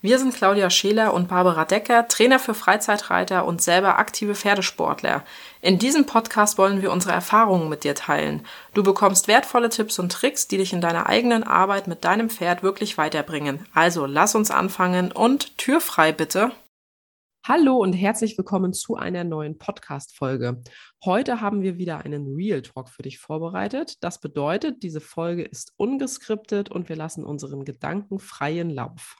Wir sind Claudia Scheler und Barbara Decker, Trainer für Freizeitreiter und selber aktive Pferdesportler. In diesem Podcast wollen wir unsere Erfahrungen mit dir teilen. Du bekommst wertvolle Tipps und Tricks, die dich in deiner eigenen Arbeit mit deinem Pferd wirklich weiterbringen. Also lass uns anfangen und Tür frei bitte. Hallo und herzlich willkommen zu einer neuen Podcast-Folge. Heute haben wir wieder einen Real Talk für dich vorbereitet. Das bedeutet, diese Folge ist ungeskriptet und wir lassen unseren Gedanken freien Lauf.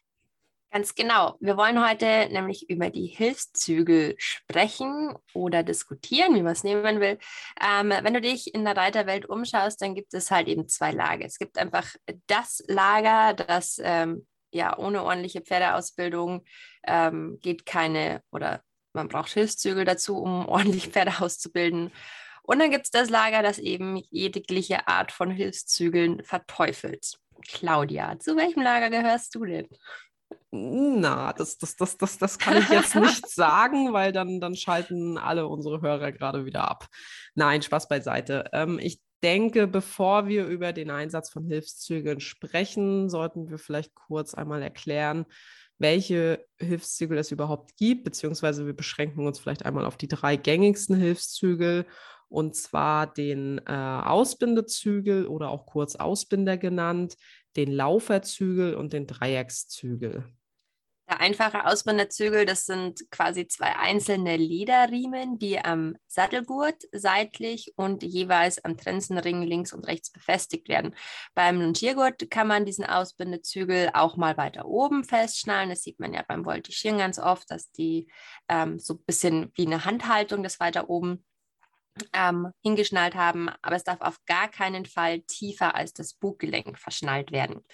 Ganz genau. Wir wollen heute nämlich über die Hilfszügel sprechen oder diskutieren, wie man es nehmen will. Ähm, wenn du dich in der Reiterwelt umschaust, dann gibt es halt eben zwei Lager. Es gibt einfach das Lager, das ähm, ja ohne ordentliche Pferdeausbildung ähm, geht keine oder man braucht Hilfszügel dazu, um ordentlich Pferde auszubilden. Und dann gibt es das Lager, das eben jegliche Art von Hilfszügeln verteufelt. Claudia, zu welchem Lager gehörst du denn? Na, das, das, das, das, das kann ich jetzt nicht sagen, weil dann, dann schalten alle unsere Hörer gerade wieder ab. Nein, Spaß beiseite. Ähm, ich denke, bevor wir über den Einsatz von Hilfszügeln sprechen, sollten wir vielleicht kurz einmal erklären, welche Hilfszügel es überhaupt gibt, beziehungsweise wir beschränken uns vielleicht einmal auf die drei gängigsten Hilfszügel, und zwar den äh, Ausbindezügel oder auch kurz Ausbinder genannt, den Lauferzügel und den Dreieckszügel. Der einfache Ausbinderzügel, das sind quasi zwei einzelne Lederriemen, die am Sattelgurt seitlich und jeweils am Trensenring links und rechts befestigt werden. Beim Longiergurt kann man diesen Ausbindezügel auch mal weiter oben festschnallen. Das sieht man ja beim Voltigieren ganz oft, dass die ähm, so ein bisschen wie eine Handhaltung das weiter oben ähm, hingeschnallt haben, aber es darf auf gar keinen Fall tiefer als das Buggelenk verschnallt werden.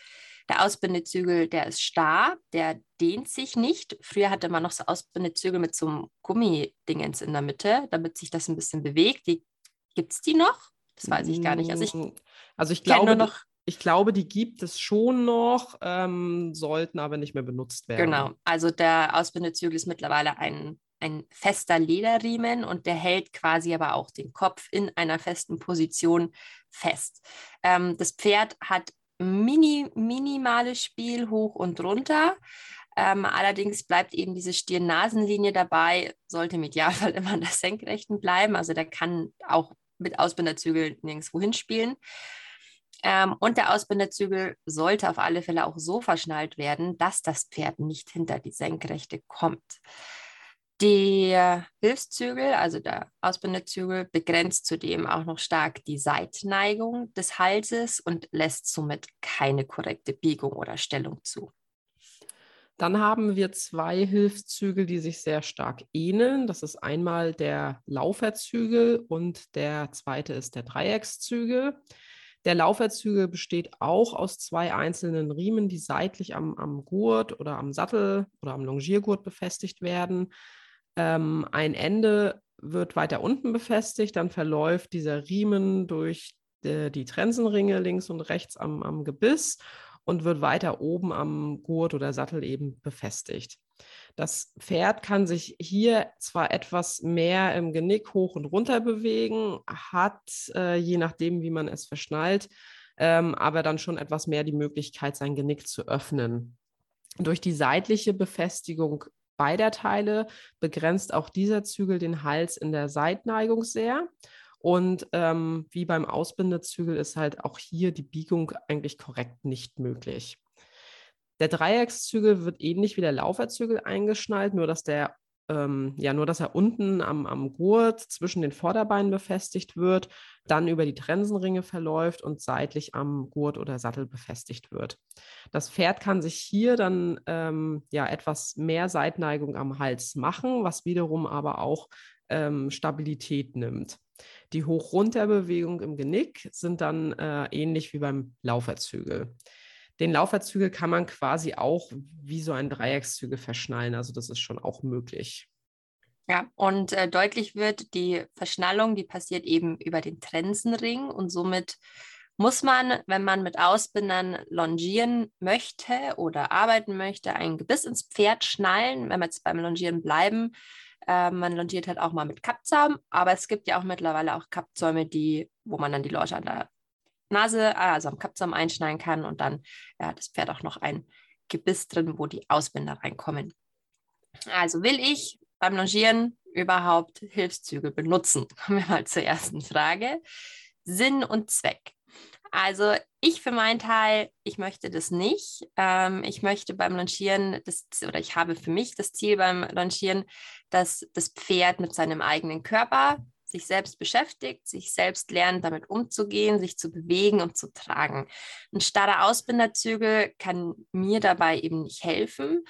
Der Ausbindezügel, der ist starr, der dehnt sich nicht. Früher hatte man noch so Ausbindezügel mit so einem Gummidingens in der Mitte, damit sich das ein bisschen bewegt. Gibt es die noch? Das weiß ich gar nicht. Also ich, mm, also ich glaube, noch, ich glaube, die gibt es schon noch, ähm, sollten aber nicht mehr benutzt werden. Genau, also der Ausbindezügel ist mittlerweile ein ein fester Lederriemen und der hält quasi aber auch den Kopf in einer festen Position fest. Ähm, das Pferd hat mini, minimales Spiel hoch und runter. Ähm, allerdings bleibt eben diese Stirn-Nasenlinie dabei, sollte im Idealfall immer an der Senkrechten bleiben. Also der kann auch mit Ausbinderzügel nirgendwo hinspielen. Ähm, und der Ausbinderzügel sollte auf alle Fälle auch so verschnallt werden, dass das Pferd nicht hinter die Senkrechte kommt. Der Hilfszügel, also der Ausbindezügel, begrenzt zudem auch noch stark die Seitneigung des Halses und lässt somit keine korrekte Biegung oder Stellung zu. Dann haben wir zwei Hilfszügel, die sich sehr stark ähneln. Das ist einmal der Lauferzügel und der zweite ist der Dreieckszügel. Der Lauferzügel besteht auch aus zwei einzelnen Riemen, die seitlich am, am Gurt oder am Sattel oder am Longiergurt befestigt werden. Ähm, ein Ende wird weiter unten befestigt, dann verläuft dieser Riemen durch die, die Trensenringe links und rechts am, am Gebiss und wird weiter oben am Gurt oder Sattel eben befestigt. Das Pferd kann sich hier zwar etwas mehr im Genick hoch und runter bewegen, hat, äh, je nachdem, wie man es verschnallt, ähm, aber dann schon etwas mehr die Möglichkeit, sein Genick zu öffnen. Durch die seitliche Befestigung beider Teile begrenzt auch dieser Zügel den Hals in der Seitneigung sehr. Und ähm, wie beim Ausbindezügel ist halt auch hier die Biegung eigentlich korrekt nicht möglich. Der Dreieckszügel wird ähnlich wie der Lauferzügel eingeschnallt, nur dass der ähm, ja, nur dass er unten am, am Gurt zwischen den Vorderbeinen befestigt wird, dann über die Trensenringe verläuft und seitlich am Gurt oder Sattel befestigt wird. Das Pferd kann sich hier dann ähm, ja etwas mehr Seitneigung am Hals machen, was wiederum aber auch ähm, Stabilität nimmt. Die Hoch-Runter-Bewegung im Genick sind dann äh, ähnlich wie beim Lauferzügel. Den Lauferzügel kann man quasi auch wie so ein Dreieckszügel verschnallen. Also das ist schon auch möglich. Ja, und äh, deutlich wird, die Verschnallung, die passiert eben über den Trensenring und somit muss man, wenn man mit Ausbindern longieren möchte oder arbeiten möchte, ein Gebiss ins Pferd schnallen, wenn wir jetzt beim Longieren bleiben. Äh, man longiert halt auch mal mit Kappzaum, aber es gibt ja auch mittlerweile auch Kappzäume, die, wo man dann die Longe an der Nase, also am Kappzaum einschneiden kann und dann ja, das Pferd auch noch ein Gebiss drin, wo die Ausbinder reinkommen. Also will ich beim Longieren überhaupt Hilfszüge benutzen? Kommen wir mal zur ersten Frage. Sinn und Zweck. Also ich für meinen Teil, ich möchte das nicht. Ähm, ich möchte beim Launchieren, das, oder ich habe für mich das Ziel beim Launchieren, dass das Pferd mit seinem eigenen Körper sich selbst beschäftigt, sich selbst lernt, damit umzugehen, sich zu bewegen und zu tragen. Ein starrer Ausbinderzügel kann mir dabei eben nicht helfen.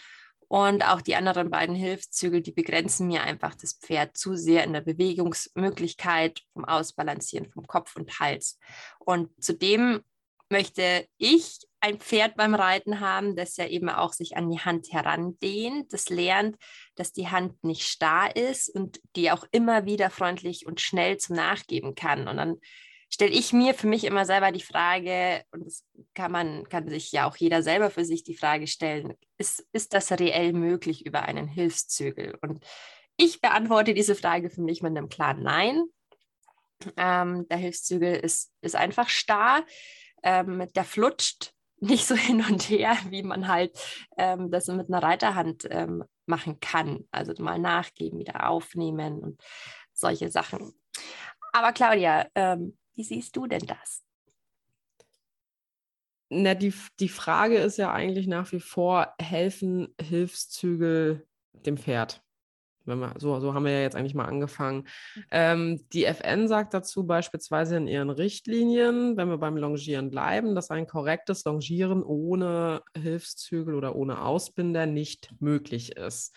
Und auch die anderen beiden Hilfszügel, die begrenzen mir einfach das Pferd zu sehr in der Bewegungsmöglichkeit vom Ausbalancieren vom Kopf und Hals. Und zudem möchte ich ein Pferd beim Reiten haben, das ja eben auch sich an die Hand herandehnt, das lernt, dass die Hand nicht starr ist und die auch immer wieder freundlich und schnell zum Nachgeben kann. Und dann stelle ich mir für mich immer selber die Frage, und das kann man, kann sich ja auch jeder selber für sich die Frage stellen, ist, ist das reell möglich über einen Hilfszügel? Und ich beantworte diese Frage für mich mit einem klaren Nein. Ähm, der Hilfszügel ist, ist einfach starr. Ähm, der flutscht nicht so hin und her, wie man halt ähm, das mit einer Reiterhand ähm, machen kann. Also mal nachgeben, wieder aufnehmen und solche Sachen. Aber Claudia, ähm, wie siehst du denn das? Na, die, die Frage ist ja eigentlich nach wie vor, helfen Hilfszügel dem Pferd? Wenn wir, so, so haben wir ja jetzt eigentlich mal angefangen. Mhm. Ähm, die FN sagt dazu beispielsweise in ihren Richtlinien, wenn wir beim Longieren bleiben, dass ein korrektes Longieren ohne Hilfszügel oder ohne Ausbinder nicht möglich ist.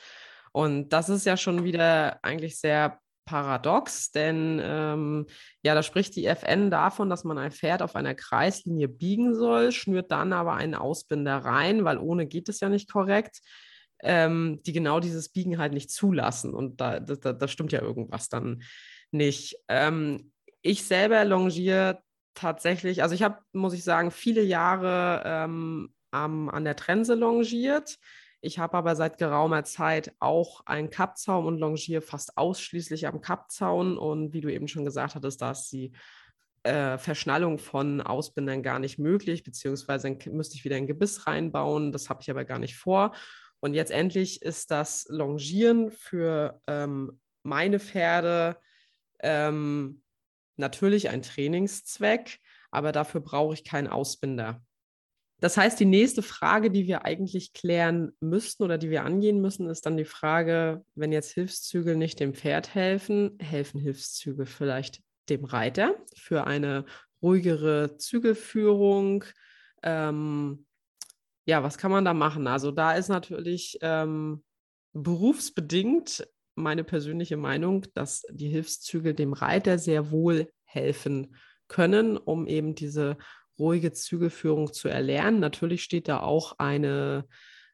Und das ist ja schon wieder eigentlich sehr paradox, denn ähm, ja, da spricht die FN davon, dass man ein Pferd auf einer Kreislinie biegen soll, schnürt dann aber einen Ausbinder rein, weil ohne geht es ja nicht korrekt, ähm, die genau dieses Biegen halt nicht zulassen. Und da, da, da stimmt ja irgendwas dann nicht. Ähm, ich selber longiere tatsächlich, also ich habe, muss ich sagen, viele Jahre ähm, am, an der Trense longiert ich habe aber seit geraumer Zeit auch einen Kappzaun und longiere fast ausschließlich am Kappzaun. Und wie du eben schon gesagt hattest, da ist die äh, Verschnallung von Ausbindern gar nicht möglich, beziehungsweise müsste ich wieder ein Gebiss reinbauen. Das habe ich aber gar nicht vor. Und jetzt endlich ist das Longieren für ähm, meine Pferde ähm, natürlich ein Trainingszweck, aber dafür brauche ich keinen Ausbinder. Das heißt, die nächste Frage, die wir eigentlich klären müssten oder die wir angehen müssen, ist dann die Frage, wenn jetzt Hilfszüge nicht dem Pferd helfen, helfen Hilfszüge vielleicht dem Reiter für eine ruhigere Zügelführung? Ähm, ja, was kann man da machen? Also da ist natürlich ähm, berufsbedingt meine persönliche Meinung, dass die Hilfszüge dem Reiter sehr wohl helfen können, um eben diese ruhige Zügelführung zu erlernen. Natürlich steht da auch eine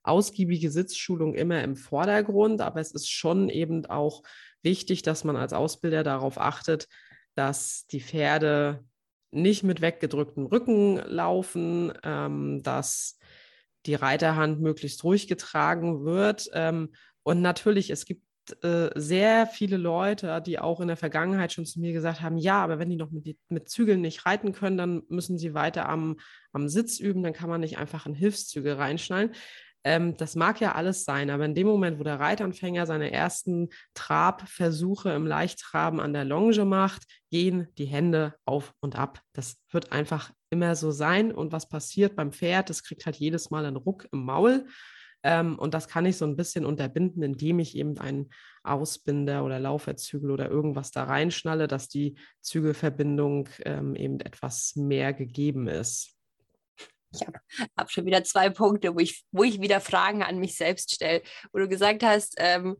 ausgiebige Sitzschulung immer im Vordergrund, aber es ist schon eben auch wichtig, dass man als Ausbilder darauf achtet, dass die Pferde nicht mit weggedrücktem Rücken laufen, ähm, dass die Reiterhand möglichst ruhig getragen wird. Ähm, und natürlich, es gibt äh, sehr viele Leute, die auch in der Vergangenheit schon zu mir gesagt haben, ja, aber wenn die noch mit, mit Zügeln nicht reiten können, dann müssen sie weiter am, am Sitz üben, dann kann man nicht einfach in Hilfszüge reinschnallen. Ähm, das mag ja alles sein, aber in dem Moment, wo der Reitanfänger seine ersten Trabversuche im Leichttraben an der Longe macht, gehen die Hände auf und ab. Das wird einfach immer so sein. Und was passiert beim Pferd? Es kriegt halt jedes Mal einen Ruck im Maul. Ähm, und das kann ich so ein bisschen unterbinden, indem ich eben einen Ausbinder oder Lauferzügel oder irgendwas da reinschnalle, dass die Zügelverbindung ähm, eben etwas mehr gegeben ist. Ich habe hab schon wieder zwei Punkte, wo ich, wo ich wieder Fragen an mich selbst stelle, wo du gesagt hast, ähm,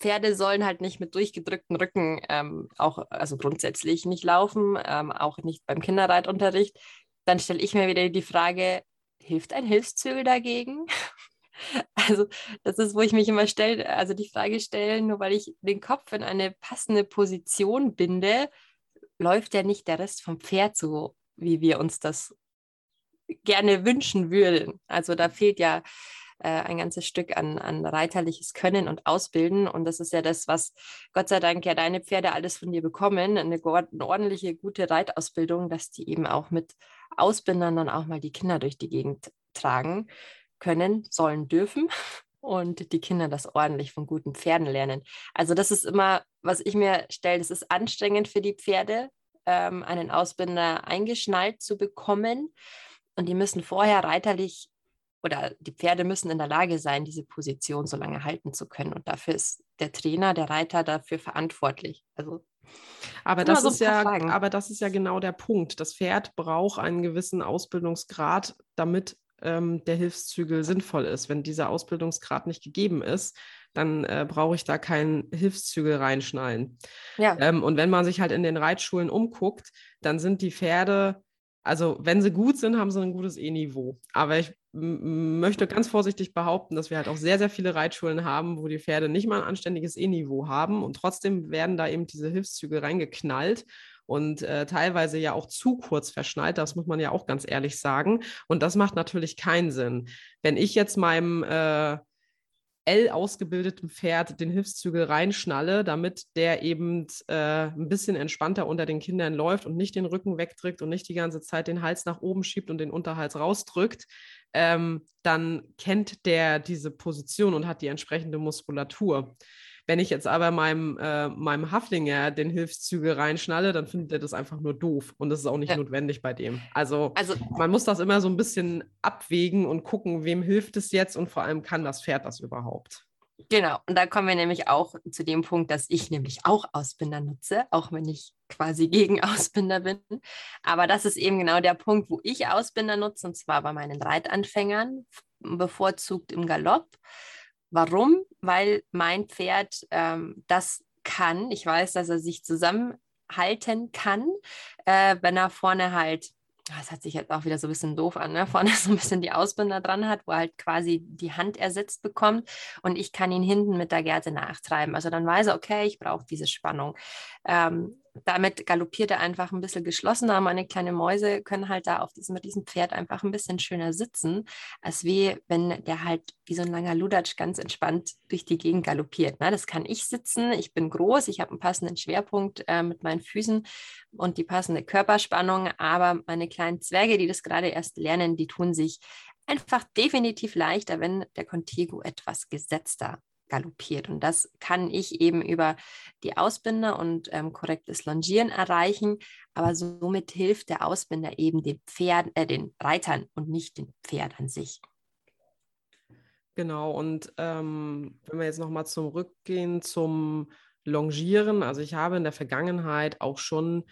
Pferde sollen halt nicht mit durchgedrücktem Rücken ähm, auch, also grundsätzlich nicht laufen, ähm, auch nicht beim Kinderreitunterricht. Dann stelle ich mir wieder die Frage, hilft ein Hilfszügel dagegen? Also das ist, wo ich mich immer stelle, also die Frage stelle, nur weil ich den Kopf in eine passende Position binde, läuft ja nicht der Rest vom Pferd so wie wir uns das gerne wünschen würden. Also da fehlt ja äh, ein ganzes Stück an, an reiterliches Können und Ausbilden. Und das ist ja das, was Gott sei Dank ja deine Pferde alles von dir bekommen, eine, eine ordentliche, gute Reitausbildung, dass die eben auch mit Ausbindern dann auch mal die Kinder durch die Gegend tragen können, sollen, dürfen und die Kinder das ordentlich von guten Pferden lernen. Also das ist immer, was ich mir stelle, das ist anstrengend für die Pferde, ähm, einen Ausbinder eingeschnallt zu bekommen. Und die müssen vorher reiterlich oder die Pferde müssen in der Lage sein, diese Position so lange halten zu können. Und dafür ist der Trainer, der Reiter dafür verantwortlich. Also aber das, so ist ja, aber das ist ja genau der Punkt. Das Pferd braucht einen gewissen Ausbildungsgrad, damit ähm, der Hilfszügel sinnvoll ist. Wenn dieser Ausbildungsgrad nicht gegeben ist, dann äh, brauche ich da keinen Hilfszügel reinschnallen. Ja. Ähm, und wenn man sich halt in den Reitschulen umguckt, dann sind die Pferde, also wenn sie gut sind, haben sie ein gutes E-Niveau. Aber ich möchte ganz vorsichtig behaupten, dass wir halt auch sehr, sehr viele Reitschulen haben, wo die Pferde nicht mal ein anständiges E-Niveau haben und trotzdem werden da eben diese Hilfszüge reingeknallt und äh, teilweise ja auch zu kurz verschnallt, das muss man ja auch ganz ehrlich sagen. Und das macht natürlich keinen Sinn. Wenn ich jetzt meinem äh, L ausgebildeten Pferd den Hilfszügel reinschnalle, damit der eben äh, ein bisschen entspannter unter den Kindern läuft und nicht den Rücken wegdrückt und nicht die ganze Zeit den Hals nach oben schiebt und den Unterhals rausdrückt, ähm, dann kennt der diese Position und hat die entsprechende Muskulatur. Wenn ich jetzt aber meinem, äh, meinem Haflinger den Hilfszüge reinschnalle, dann findet er das einfach nur doof. Und das ist auch nicht ja. notwendig bei dem. Also, also man muss das immer so ein bisschen abwägen und gucken, wem hilft es jetzt und vor allem kann das Pferd das überhaupt. Genau, und da kommen wir nämlich auch zu dem Punkt, dass ich nämlich auch Ausbinder nutze, auch wenn ich quasi gegen Ausbinder bin. Aber das ist eben genau der Punkt, wo ich Ausbinder nutze, und zwar bei meinen Reitanfängern, bevorzugt im Galopp. Warum? Weil mein Pferd ähm, das kann. Ich weiß, dass er sich zusammenhalten kann, äh, wenn er vorne halt das hat sich jetzt auch wieder so ein bisschen doof an, ne? vorne so ein bisschen die Ausbinder dran hat, wo er halt quasi die Hand ersetzt bekommt und ich kann ihn hinten mit der Gerte nachtreiben. Also dann weiß er, okay, ich brauche diese Spannung. Ähm, damit galoppiert er einfach ein bisschen geschlossener. Meine kleinen Mäuse können halt da auf diesem, diesem Pferd einfach ein bisschen schöner sitzen, als wie wenn der halt wie so ein langer Ludatsch ganz entspannt durch die Gegend galoppiert. Ne? Das kann ich sitzen. Ich bin groß, ich habe einen passenden Schwerpunkt äh, mit meinen Füßen und die passende Körperspannung. Aber meine kleinen Zwerge, die das gerade erst lernen, die tun sich einfach definitiv leichter, wenn der Contigo etwas gesetzter galoppiert. Und das kann ich eben über die Ausbinder und ähm, korrektes Longieren erreichen. Aber somit hilft der Ausbinder eben den Pferden, äh, den Reitern und nicht den Pferd an sich. Genau, und ähm, wenn wir jetzt nochmal zurückgehen zum Longieren, also ich habe in der Vergangenheit auch schon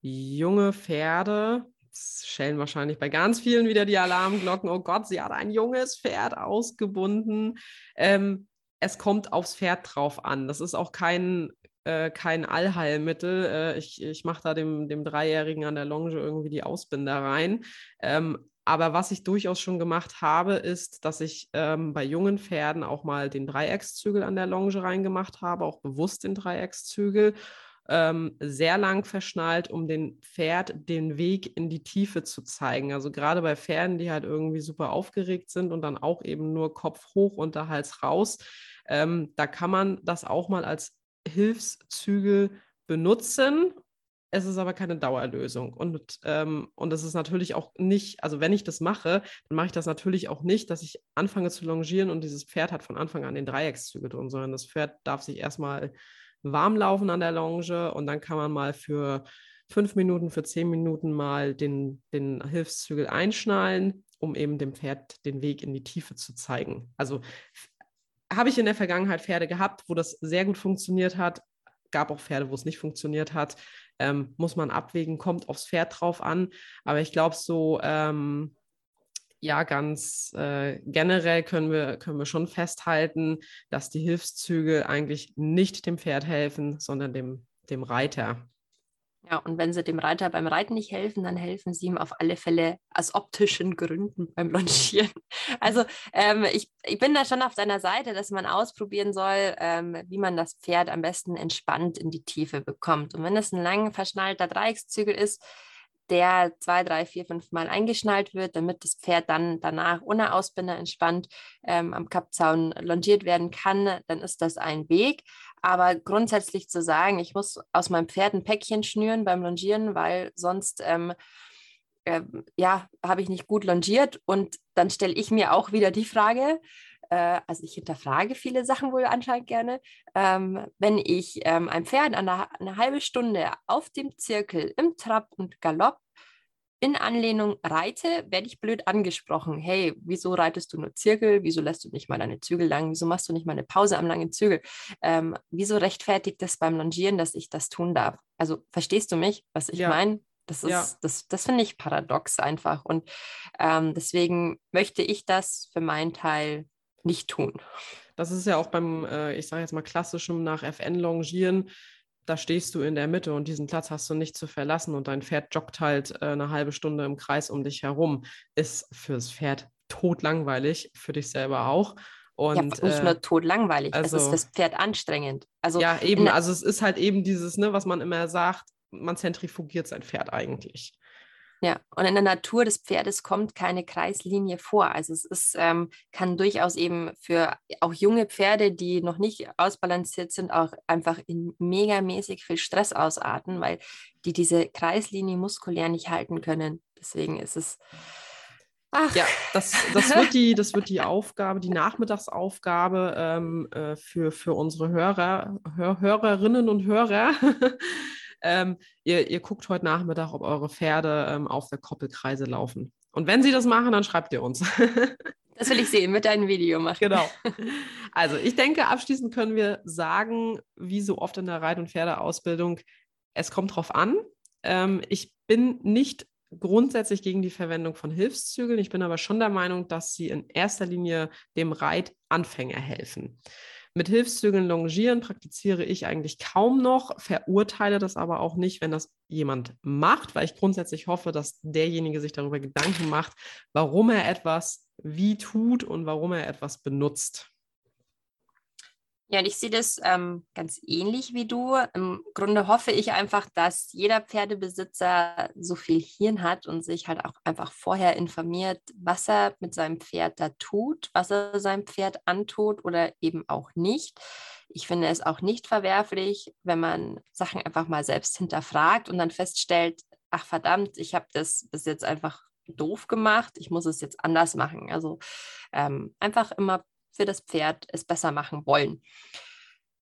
junge Pferde, schellen wahrscheinlich bei ganz vielen wieder die Alarmglocken, oh Gott, sie hat ein junges Pferd ausgebunden. Ähm, es kommt aufs Pferd drauf an. Das ist auch kein, äh, kein Allheilmittel. Äh, ich ich mache da dem, dem Dreijährigen an der Longe irgendwie die Ausbinder rein. Ähm, aber was ich durchaus schon gemacht habe, ist, dass ich ähm, bei jungen Pferden auch mal den Dreieckszügel an der Longe reingemacht habe, auch bewusst den Dreieckszügel. Ähm, sehr lang verschnallt, um dem Pferd den Weg in die Tiefe zu zeigen. Also gerade bei Pferden, die halt irgendwie super aufgeregt sind und dann auch eben nur Kopf hoch und der Hals raus, ähm, da kann man das auch mal als Hilfszügel benutzen. Es ist aber keine Dauerlösung. Und, ähm, und es ist natürlich auch nicht, also wenn ich das mache, dann mache ich das natürlich auch nicht, dass ich anfange zu longieren und dieses Pferd hat von Anfang an den Dreieckszügel drin, sondern das Pferd darf sich erstmal warm laufen an der Longe und dann kann man mal für fünf Minuten, für zehn Minuten mal den, den Hilfszügel einschnallen, um eben dem Pferd den Weg in die Tiefe zu zeigen. Also habe ich in der Vergangenheit Pferde gehabt, wo das sehr gut funktioniert hat. Gab auch Pferde, wo es nicht funktioniert hat. Ähm, muss man abwägen, kommt aufs Pferd drauf an. Aber ich glaube, so ähm, ja, ganz äh, generell können wir, können wir schon festhalten, dass die Hilfszüge eigentlich nicht dem Pferd helfen, sondern dem, dem Reiter. Ja, und wenn sie dem Reiter beim Reiten nicht helfen, dann helfen sie ihm auf alle Fälle aus optischen Gründen beim Longieren. Also ähm, ich, ich bin da schon auf seiner Seite, dass man ausprobieren soll, ähm, wie man das Pferd am besten entspannt in die Tiefe bekommt. Und wenn es ein lang verschnallter Dreieckszügel ist, der zwei, drei, vier, fünf Mal eingeschnallt wird, damit das Pferd dann danach ohne Ausbinder entspannt ähm, am Kappzaun longiert werden kann, dann ist das ein Weg. Aber grundsätzlich zu sagen, ich muss aus meinem Pferd ein Päckchen schnüren beim Longieren, weil sonst ähm, äh, ja, habe ich nicht gut longiert. Und dann stelle ich mir auch wieder die Frage, äh, also ich hinterfrage viele Sachen wohl anscheinend gerne, ähm, wenn ich ähm, ein Pferd eine, eine halbe Stunde auf dem Zirkel im Trab und Galopp in Anlehnung reite, werde ich blöd angesprochen. Hey, wieso reitest du nur Zirkel? Wieso lässt du nicht mal deine Zügel lang? Wieso machst du nicht mal eine Pause am langen Zügel? Ähm, wieso rechtfertigt das beim Longieren, dass ich das tun darf? Also verstehst du mich, was ich ja. meine? Das ist, ja. das, das finde ich paradox einfach. Und ähm, deswegen möchte ich das für meinen Teil nicht tun. Das ist ja auch beim, äh, ich sage jetzt mal, klassischen nach FN longieren. Da stehst du in der Mitte und diesen Platz hast du nicht zu verlassen und dein Pferd joggt halt äh, eine halbe Stunde im Kreis um dich herum. Ist fürs Pferd totlangweilig, für dich selber auch. Und, ja, nicht äh, nur totlangweilig, also, es ist also fürs Pferd anstrengend. Also, ja, eben, also es ist halt eben dieses, ne, was man immer sagt, man zentrifugiert sein Pferd eigentlich. Ja, und in der Natur des Pferdes kommt keine Kreislinie vor. Also es ist, ähm, kann durchaus eben für auch junge Pferde, die noch nicht ausbalanciert sind, auch einfach in megamäßig viel Stress ausarten, weil die diese Kreislinie muskulär nicht halten können. Deswegen ist es. Ach. Ja, das, das, wird die, das wird die Aufgabe, die Nachmittagsaufgabe ähm, äh, für, für unsere Hörer, Hör, Hörerinnen und Hörer. Ähm, ihr, ihr guckt heute Nachmittag, ob eure Pferde ähm, auf der Koppelkreise laufen. Und wenn sie das machen, dann schreibt ihr uns. das will ich sehen, mit deinem Video machen. Genau. Also ich denke, abschließend können wir sagen, wie so oft in der Reit- und Pferdeausbildung, es kommt drauf an. Ähm, ich bin nicht grundsätzlich gegen die Verwendung von Hilfszügeln. Ich bin aber schon der Meinung, dass sie in erster Linie dem Reitanfänger helfen. Mit Hilfszügeln longieren praktiziere ich eigentlich kaum noch, verurteile das aber auch nicht, wenn das jemand macht, weil ich grundsätzlich hoffe, dass derjenige sich darüber Gedanken macht, warum er etwas wie tut und warum er etwas benutzt. Ja, und ich sehe das ähm, ganz ähnlich wie du. Im Grunde hoffe ich einfach, dass jeder Pferdebesitzer so viel Hirn hat und sich halt auch einfach vorher informiert, was er mit seinem Pferd da tut, was er seinem Pferd antut oder eben auch nicht. Ich finde es auch nicht verwerflich, wenn man Sachen einfach mal selbst hinterfragt und dann feststellt, ach verdammt, ich habe das bis jetzt einfach doof gemacht, ich muss es jetzt anders machen. Also ähm, einfach immer für das Pferd es besser machen wollen.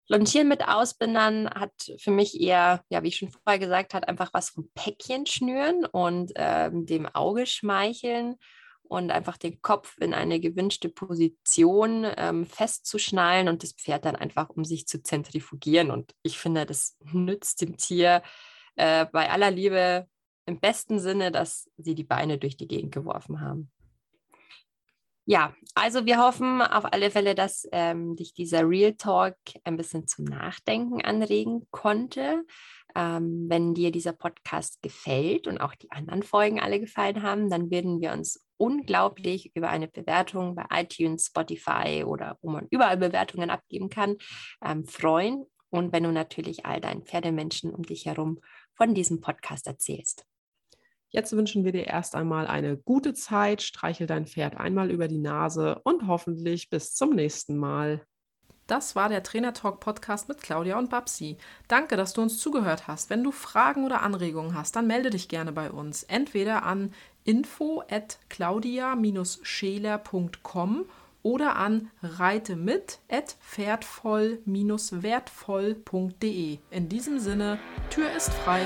Longieren mit Ausbindern hat für mich eher, ja, wie ich schon vorher gesagt habe, einfach was vom Päckchen schnüren und ähm, dem Auge schmeicheln und einfach den Kopf in eine gewünschte Position ähm, festzuschnallen und das Pferd dann einfach um sich zu zentrifugieren. Und ich finde, das nützt dem Tier äh, bei aller Liebe im besten Sinne, dass sie die Beine durch die Gegend geworfen haben. Ja, also wir hoffen auf alle Fälle, dass ähm, dich dieser Real Talk ein bisschen zum Nachdenken anregen konnte. Ähm, wenn dir dieser Podcast gefällt und auch die anderen Folgen alle gefallen haben, dann würden wir uns unglaublich über eine Bewertung bei iTunes, Spotify oder wo man überall Bewertungen abgeben kann, ähm, freuen. Und wenn du natürlich all deinen Pferdemenschen um dich herum von diesem Podcast erzählst. Jetzt wünschen wir dir erst einmal eine gute Zeit, streichel dein Pferd einmal über die Nase und hoffentlich bis zum nächsten Mal. Das war der Trainer Talk Podcast mit Claudia und Babsi. Danke, dass du uns zugehört hast. Wenn du Fragen oder Anregungen hast, dann melde dich gerne bei uns. Entweder an info at claudia-scheler.com oder an reite mit at pferdvoll-wertvoll.de. In diesem Sinne, Tür ist frei.